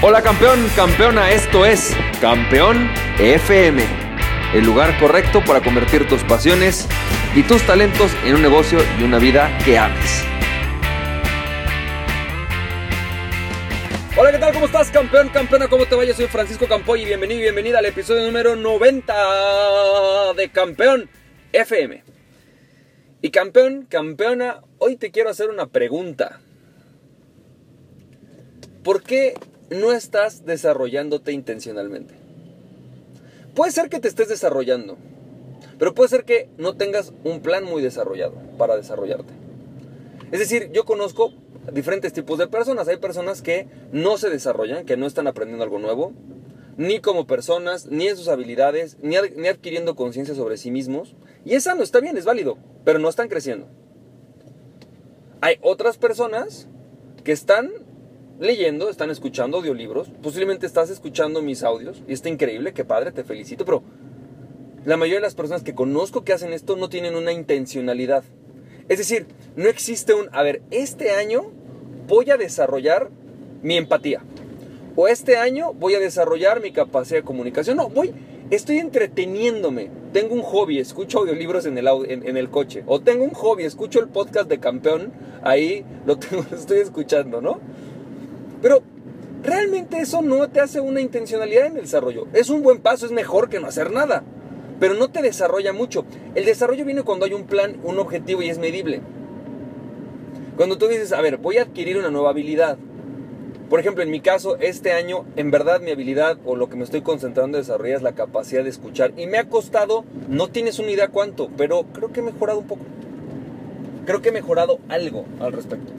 Hola campeón, campeona, esto es Campeón FM, el lugar correcto para convertir tus pasiones y tus talentos en un negocio y una vida que ames. Hola, ¿qué tal? ¿Cómo estás, campeón, campeona? ¿Cómo te va? Yo soy Francisco Campoy y bienvenido y bienvenida al episodio número 90 de Campeón FM. Y campeón, campeona, hoy te quiero hacer una pregunta. ¿Por qué no estás desarrollándote intencionalmente. Puede ser que te estés desarrollando, pero puede ser que no tengas un plan muy desarrollado para desarrollarte. Es decir, yo conozco diferentes tipos de personas. Hay personas que no se desarrollan, que no están aprendiendo algo nuevo, ni como personas, ni en sus habilidades, ni, adquiriendo conciencia sobre sí mismos. Y es sano, está bien, es válido, pero no están creciendo. Hay otras personas que están leyendo, están escuchando audiolibros, posiblemente estás escuchando mis audios y está increíble, qué padre, te felicito, pero la mayoría de las personas que conozco que hacen esto no tienen una intencionalidad. Es decir, no existe un, a ver, este año voy a desarrollar mi empatía. O este año voy a desarrollar mi capacidad de comunicación. No, voy, estoy entreteniéndome. Tengo un hobby, escucho audiolibros en el, en, el coche. O tengo un hobby, escucho el podcast de campeón, ahí lo, tengo, lo estoy escuchando, ¿no? Pero realmente eso no te hace una intencionalidad en el desarrollo. Es un buen paso, es mejor que no hacer nada. Pero no te desarrolla mucho. El desarrollo viene cuando hay un plan, un objetivo y es medible. Cuando tú dices, a ver, voy a adquirir una nueva habilidad. Por ejemplo, en mi caso, este año, en verdad mi habilidad o lo que me estoy concentrando en desarrollar es la capacidad de escuchar. Y me ha costado, no tienes una idea cuánto, pero creo que he mejorado un poco. Creo que he mejorado algo al respecto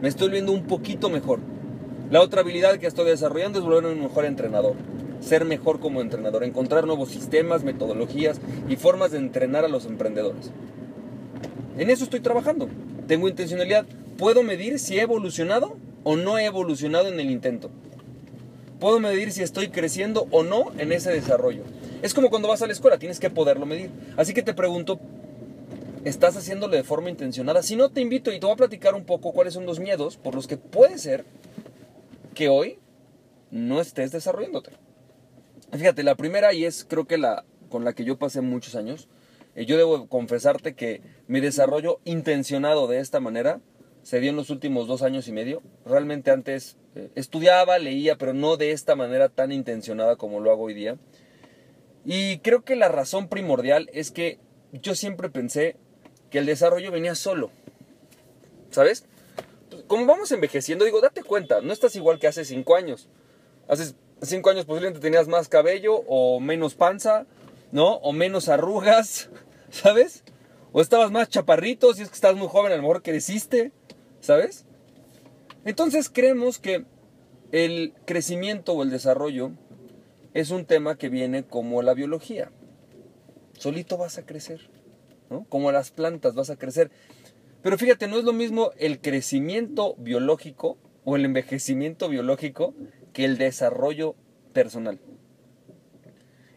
me estoy viendo un poquito mejor. La otra habilidad que estoy desarrollando es volverme un mejor entrenador. Ser mejor como entrenador, encontrar nuevos sistemas, metodologías y formas de entrenar a los emprendedores. En eso estoy trabajando. Tengo intencionalidad. Puedo medir si he evolucionado o no he evolucionado en el intento. Puedo medir si estoy creciendo o no en ese desarrollo. Es como cuando vas a la escuela, tienes que poderlo medir. Así que te pregunto, estás haciéndolo de forma intencionada. Si no, te invito y te voy a platicar un poco cuáles son los miedos por los que puede ser que hoy no estés desarrollándote. Fíjate, la primera y es creo que la con la que yo pasé muchos años, eh, yo debo confesarte que mi desarrollo intencionado de esta manera se dio en los últimos dos años y medio. Realmente antes eh, estudiaba, leía, pero no de esta manera tan intencionada como lo hago hoy día. Y creo que la razón primordial es que yo siempre pensé que el desarrollo venía solo. ¿Sabes? Como vamos envejeciendo, digo, date cuenta, no estás igual que hace cinco años. Hace cinco años posiblemente tenías más cabello o menos panza, ¿no? O menos arrugas, ¿sabes? O estabas más chaparrito, si es que estás muy joven, a lo mejor creciste, ¿sabes? Entonces creemos que el crecimiento o el desarrollo es un tema que viene como la biología. Solito vas a crecer. Como las plantas vas a crecer. Pero fíjate, no es lo mismo el crecimiento biológico o el envejecimiento biológico que el desarrollo personal.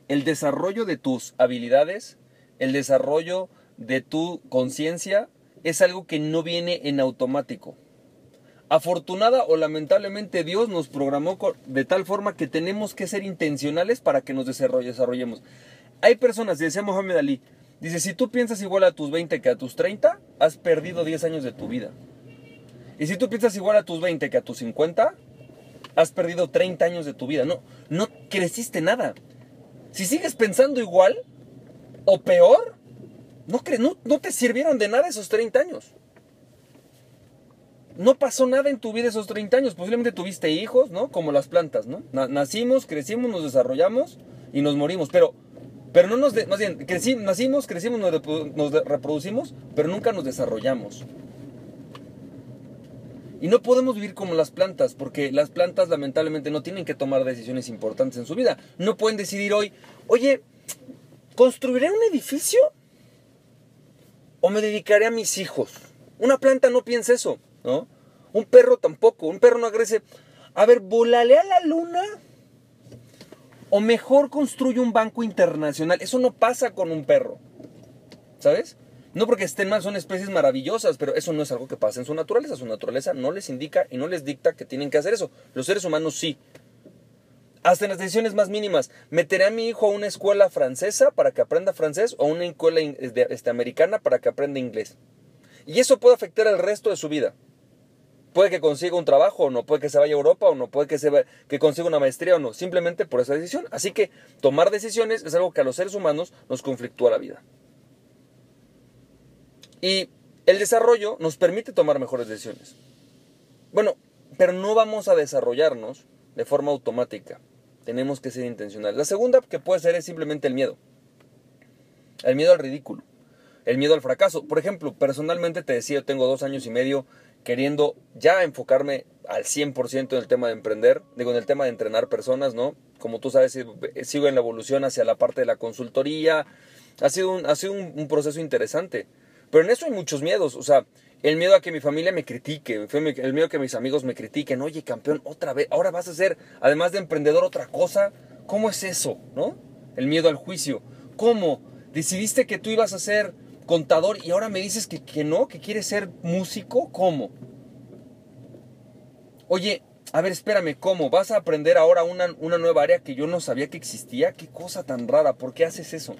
El desarrollo de tus habilidades, el desarrollo de tu conciencia es algo que no viene en automático. Afortunada o lamentablemente Dios nos programó de tal forma que tenemos que ser intencionales para que nos desarrollemos. Hay personas, decía Mohamed Ali, Dice, si tú piensas igual a tus 20 que a tus 30, has perdido 10 años de tu vida. Y si tú piensas igual a tus 20 que a tus 50, has perdido 30 años de tu vida. No, no creciste nada. Si sigues pensando igual o peor, no, no, no te sirvieron de nada esos 30 años. No pasó nada en tu vida esos 30 años. Posiblemente tuviste hijos, ¿no? Como las plantas, ¿no? Nacimos, crecimos, nos desarrollamos y nos morimos. Pero pero no nos, más bien, nacimos, crecimos, nos, reproducimos, pero nunca nos desarrollamos. Y no podemos vivir como las plantas, porque las plantas lamentablemente no tienen que tomar decisiones importantes en su vida. No pueden decidir hoy, oye, ¿construiré un edificio? ¿O me dedicaré a mis hijos? Una planta no piensa eso, ¿no? Un perro tampoco, un perro no agrese. A ver, volaré a la luna o mejor construye un banco internacional. Eso no pasa con un perro. ¿Sabes? No porque estén mal, son especies maravillosas, pero eso no es algo que pasa en su naturaleza. Su naturaleza no les indica y no les dicta que tienen que hacer eso. Los seres humanos sí. Hasta en las decisiones más mínimas. ¿Meteré a mi hijo a una escuela francesa para que aprenda francés o a una escuela este, americana para que aprenda inglés? Y eso puede afectar el resto de su vida. Puede que consiga un trabajo o no, puede que se vaya a Europa o no, puede que, se que consiga una maestría o no, simplemente por esa decisión. Así que tomar decisiones es algo que a los seres humanos nos conflictúa la vida. Y el desarrollo nos permite tomar mejores decisiones. Bueno, pero no vamos a desarrollarnos de forma automática. Tenemos que ser intencionales. La segunda que puede ser es simplemente el miedo. El miedo al ridículo. El miedo al fracaso. Por ejemplo, personalmente te decía, tengo dos años y medio queriendo ya enfocarme al 100% en el tema de emprender, digo, en el tema de entrenar personas, ¿no? Como tú sabes, sigo en la evolución hacia la parte de la consultoría. Ha sido un, ha sido un proceso interesante. Pero en eso hay muchos miedos, o sea, el miedo a que mi familia me critique, el miedo a que mis amigos me critiquen, oye campeón, otra vez, ahora vas a ser, además de emprendedor, otra cosa. ¿Cómo es eso? ¿No? El miedo al juicio. ¿Cómo? Decidiste que tú ibas a ser contador y ahora me dices que, que no, que quieres ser músico. ¿Cómo? Oye, a ver, espérame, ¿cómo? ¿Vas a aprender ahora una, una nueva área que yo no sabía que existía? ¿Qué cosa tan rara? ¿Por qué haces eso?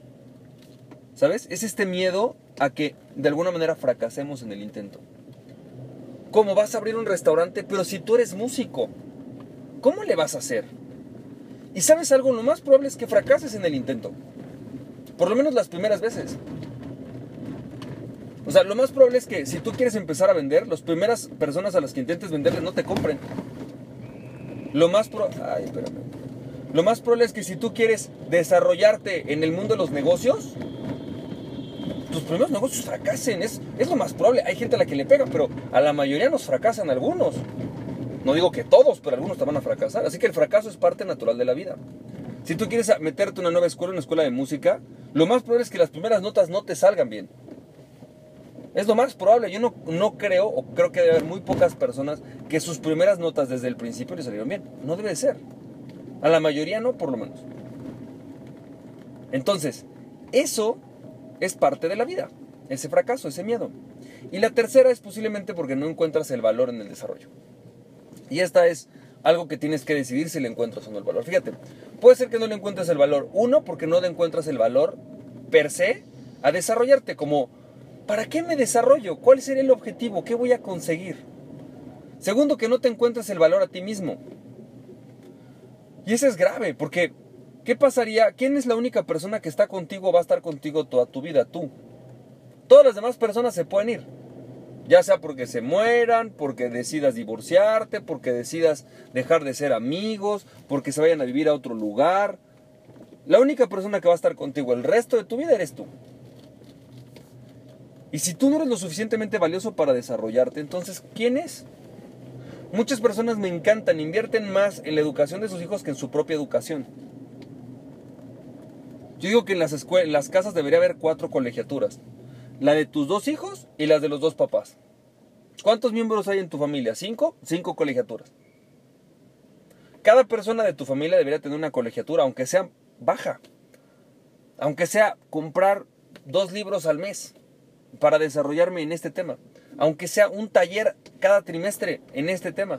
¿Sabes? Es este miedo a que de alguna manera fracasemos en el intento. ¿Cómo vas a abrir un restaurante? Pero si tú eres músico, ¿cómo le vas a hacer? Y sabes algo, lo más probable es que fracases en el intento. Por lo menos las primeras veces. O sea, lo más probable es que si tú quieres empezar a vender, las primeras personas a las que intentes venderles no te compren. Lo más probable... Ay, espérame. Lo más probable es que si tú quieres desarrollarte en el mundo de los negocios, tus primeros negocios fracasen. Es, es lo más probable. Hay gente a la que le pega, pero a la mayoría nos fracasan algunos. No digo que todos, pero algunos te van a fracasar. Así que el fracaso es parte natural de la vida. Si tú quieres meterte en una nueva escuela, una escuela de música, lo más probable es que las primeras notas no te salgan bien. Es lo más probable. Yo no, no creo, o creo que debe haber muy pocas personas que sus primeras notas desde el principio le salieron bien. No debe ser. A la mayoría no, por lo menos. Entonces, eso es parte de la vida, ese fracaso, ese miedo. Y la tercera es posiblemente porque no encuentras el valor en el desarrollo. Y esta es algo que tienes que decidir si le encuentras o no el valor. Fíjate, puede ser que no le encuentres el valor. Uno, porque no le encuentras el valor per se a desarrollarte como, ¿para qué me desarrollo? ¿Cuál sería el objetivo? ¿Qué voy a conseguir? Segundo, que no te encuentres el valor a ti mismo. Y eso es grave, porque ¿Qué pasaría? ¿Quién es la única persona que está contigo va a estar contigo toda tu vida? Tú. Todas las demás personas se pueden ir. Ya sea porque se mueran, porque decidas divorciarte, porque decidas dejar de ser amigos, porque se vayan a vivir a otro lugar. La única persona que va a estar contigo el resto de tu vida eres tú. Y si tú no eres lo suficientemente valioso para desarrollarte, entonces, ¿quién es? Muchas personas me encantan, invierten más en la educación de sus hijos que en su propia educación. Yo digo que en las, las casas debería haber cuatro colegiaturas. La de tus dos hijos y las de los dos papás. ¿Cuántos miembros hay en tu familia? ¿Cinco? Cinco colegiaturas. Cada persona de tu familia debería tener una colegiatura, aunque sea baja. Aunque sea comprar dos libros al mes para desarrollarme en este tema. Aunque sea un taller cada trimestre en este tema.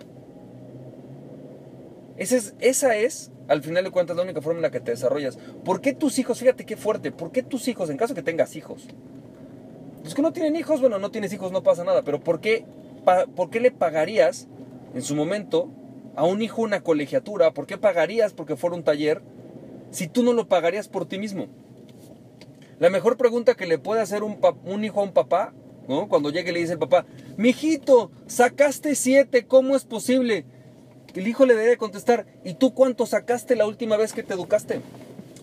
Esa es, esa es al final de cuentas, la única forma en la que te desarrollas. ¿Por qué tus hijos, fíjate qué fuerte, por qué tus hijos, en caso que tengas hijos? Los que no tienen hijos, bueno, no tienes hijos, no pasa nada, pero ¿por qué, ¿por qué le pagarías en su momento a un hijo una colegiatura? ¿Por qué pagarías porque fuera un taller si tú no lo pagarías por ti mismo? La mejor pregunta que le puede hacer un, hijo a un papá, ¿no? Cuando llegue y le dice el papá, mijito, sacaste siete, ¿cómo es posible? El hijo le debe contestar, ¿y tú cuánto sacaste la última vez que te educaste?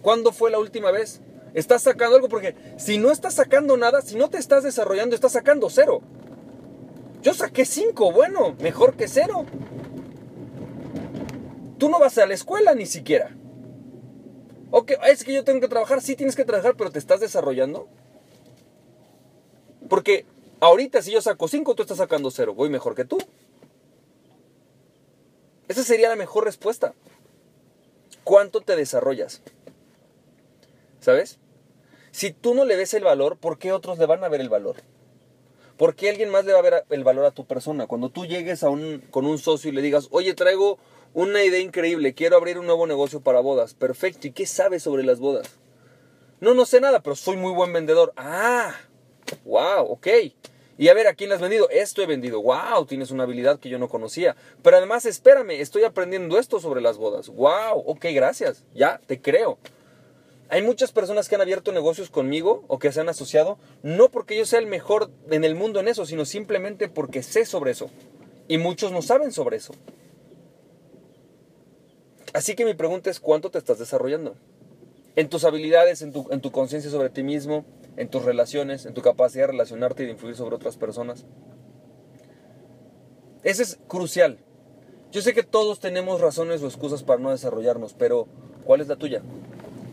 ¿Cuándo fue la última vez? ¿Estás sacando algo? Porque si no estás sacando nada, si no te estás desarrollando, estás sacando cero. Yo saqué cinco, bueno, mejor que cero. Tú no vas a la escuela ni siquiera. Ok, es que yo tengo que trabajar, sí tienes que trabajar, pero te estás desarrollando. Porque ahorita si yo saco cinco, tú estás sacando cero, voy mejor que tú. Esa sería la mejor respuesta. ¿Cuánto te desarrollas? ¿Sabes? Si tú no le ves el valor, ¿por qué otros le van a ver el valor? ¿Por qué alguien más le va a ver el valor a tu persona? Cuando tú llegues a un, con un socio y le digas, oye, traigo una idea increíble, quiero abrir un nuevo negocio para bodas. Perfecto, ¿y qué sabes sobre las bodas? No, no sé nada, pero soy muy buen vendedor. Ah, wow, ok. Y a ver, ¿a quién has vendido? Esto he vendido. Wow, tienes una habilidad que yo no conocía. Pero además, espérame, estoy aprendiendo esto sobre las bodas. Wow, ok, gracias. Ya, te creo. Hay muchas personas que han abierto negocios conmigo o que se han asociado, no porque yo sea el mejor en el mundo en eso, sino simplemente porque sé sobre eso. Y muchos no saben sobre eso. Así que mi pregunta es, ¿cuánto te estás desarrollando? En tus habilidades, en tu, en tu conciencia sobre ti mismo, en tus relaciones, en tu capacidad de relacionarte y de influir sobre otras personas. Ese es crucial. Yo sé que todos tenemos razones o excusas para no desarrollarnos, pero ¿cuál es la tuya?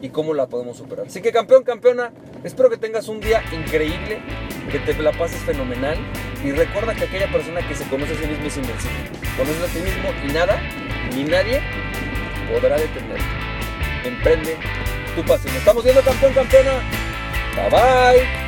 ¿Y cómo la podemos superar? Así que campeón, campeona, espero que tengas un día increíble, que te la pases fenomenal y recuerda que aquella persona que se conoce a sí mismo es invencible. Conoces a ti mismo y nada, ni nadie podrá detenerte. Emprende tu pasión. Estamos viendo campeón, campeona. Bye bye.